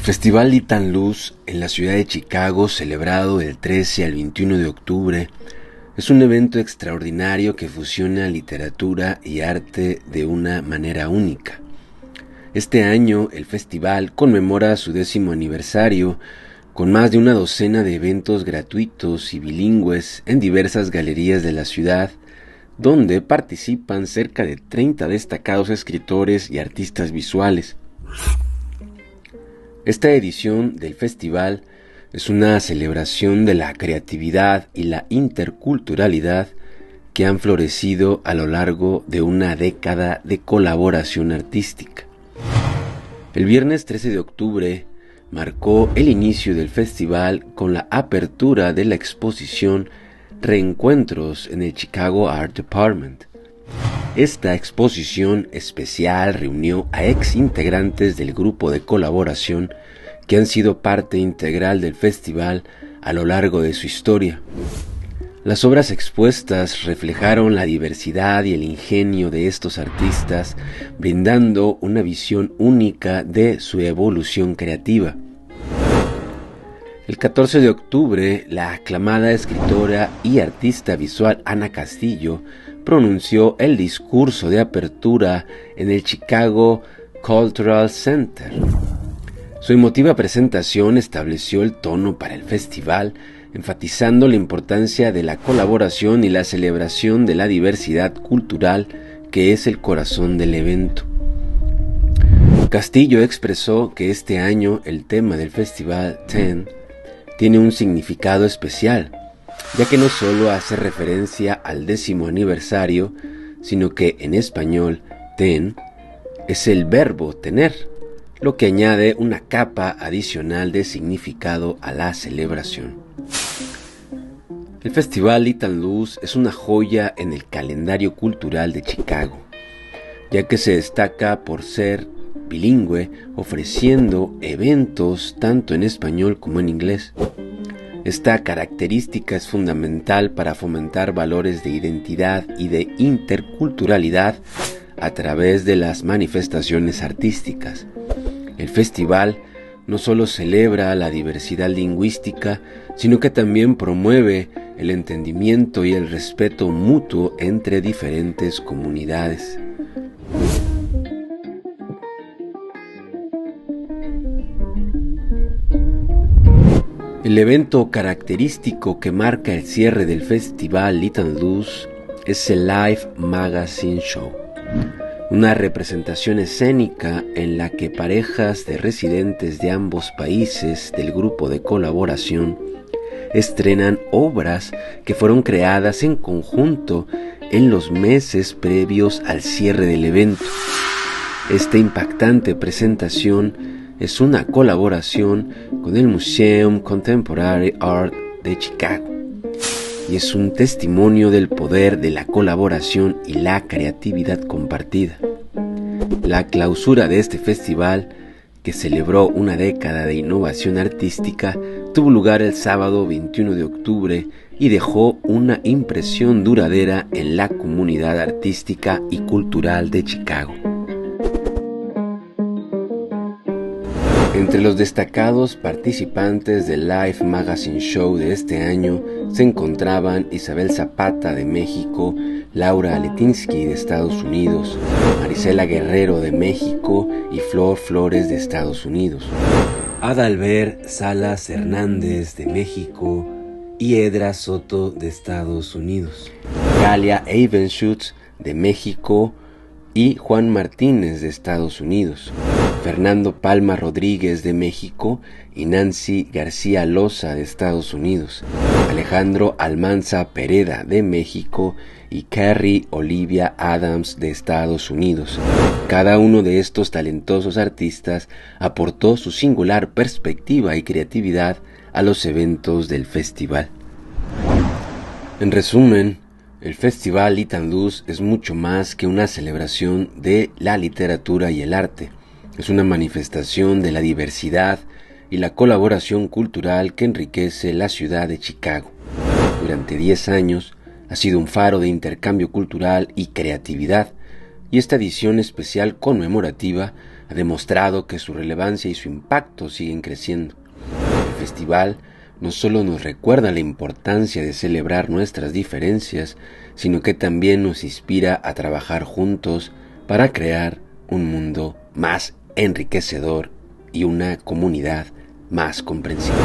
El Festival Litan Luz en la ciudad de Chicago, celebrado del 13 al 21 de octubre, es un evento extraordinario que fusiona literatura y arte de una manera única. Este año el festival conmemora su décimo aniversario con más de una docena de eventos gratuitos y bilingües en diversas galerías de la ciudad, donde participan cerca de 30 destacados escritores y artistas visuales. Esta edición del festival es una celebración de la creatividad y la interculturalidad que han florecido a lo largo de una década de colaboración artística. El viernes 13 de octubre marcó el inicio del festival con la apertura de la exposición Reencuentros en el Chicago Art Department. Esta exposición especial reunió a ex integrantes del grupo de colaboración que han sido parte integral del festival a lo largo de su historia. Las obras expuestas reflejaron la diversidad y el ingenio de estos artistas, brindando una visión única de su evolución creativa. El 14 de octubre, la aclamada escritora y artista visual Ana Castillo pronunció el discurso de apertura en el Chicago Cultural Center. Su emotiva presentación estableció el tono para el festival, enfatizando la importancia de la colaboración y la celebración de la diversidad cultural que es el corazón del evento. Castillo expresó que este año el tema del festival TEN tiene un significado especial, ya que no solo hace referencia al décimo aniversario, sino que en español ten es el verbo tener, lo que añade una capa adicional de significado a la celebración. El Festival Little Luz es una joya en el calendario cultural de Chicago, ya que se destaca por ser bilingüe, ofreciendo eventos tanto en español como en inglés. Esta característica es fundamental para fomentar valores de identidad y de interculturalidad a través de las manifestaciones artísticas. El festival no solo celebra la diversidad lingüística, sino que también promueve el entendimiento y el respeto mutuo entre diferentes comunidades. El evento característico que marca el cierre del festival Little Luz es el Live Magazine Show una representación escénica en la que parejas de residentes de ambos países del grupo de colaboración estrenan obras que fueron creadas en conjunto en los meses previos al cierre del evento. Esta impactante presentación es una colaboración con el Museum Contemporary Art de Chicago y es un testimonio del poder de la colaboración y la creatividad compartida. La clausura de este festival, que celebró una década de innovación artística, tuvo lugar el sábado 21 de octubre y dejó una impresión duradera en la comunidad artística y cultural de Chicago. Entre los destacados participantes del Live Magazine Show de este año se encontraban Isabel Zapata de México, Laura Letinsky de Estados Unidos, Marisela Guerrero de México y Flor Flores de Estados Unidos, Adalbert Salas Hernández de México y Edra Soto de Estados Unidos, Galia Evenschutz de México y Juan Martínez de Estados Unidos. Fernando Palma Rodríguez de México y Nancy García Loza de Estados Unidos, Alejandro Almanza Pereda de México y Carrie Olivia Adams de Estados Unidos. Cada uno de estos talentosos artistas aportó su singular perspectiva y creatividad a los eventos del festival. En resumen, el Festival Itanduz es mucho más que una celebración de la literatura y el arte es una manifestación de la diversidad y la colaboración cultural que enriquece la ciudad de Chicago. Durante 10 años ha sido un faro de intercambio cultural y creatividad, y esta edición especial conmemorativa ha demostrado que su relevancia y su impacto siguen creciendo. El festival no solo nos recuerda la importancia de celebrar nuestras diferencias, sino que también nos inspira a trabajar juntos para crear un mundo más enriquecedor y una comunidad más comprensiva.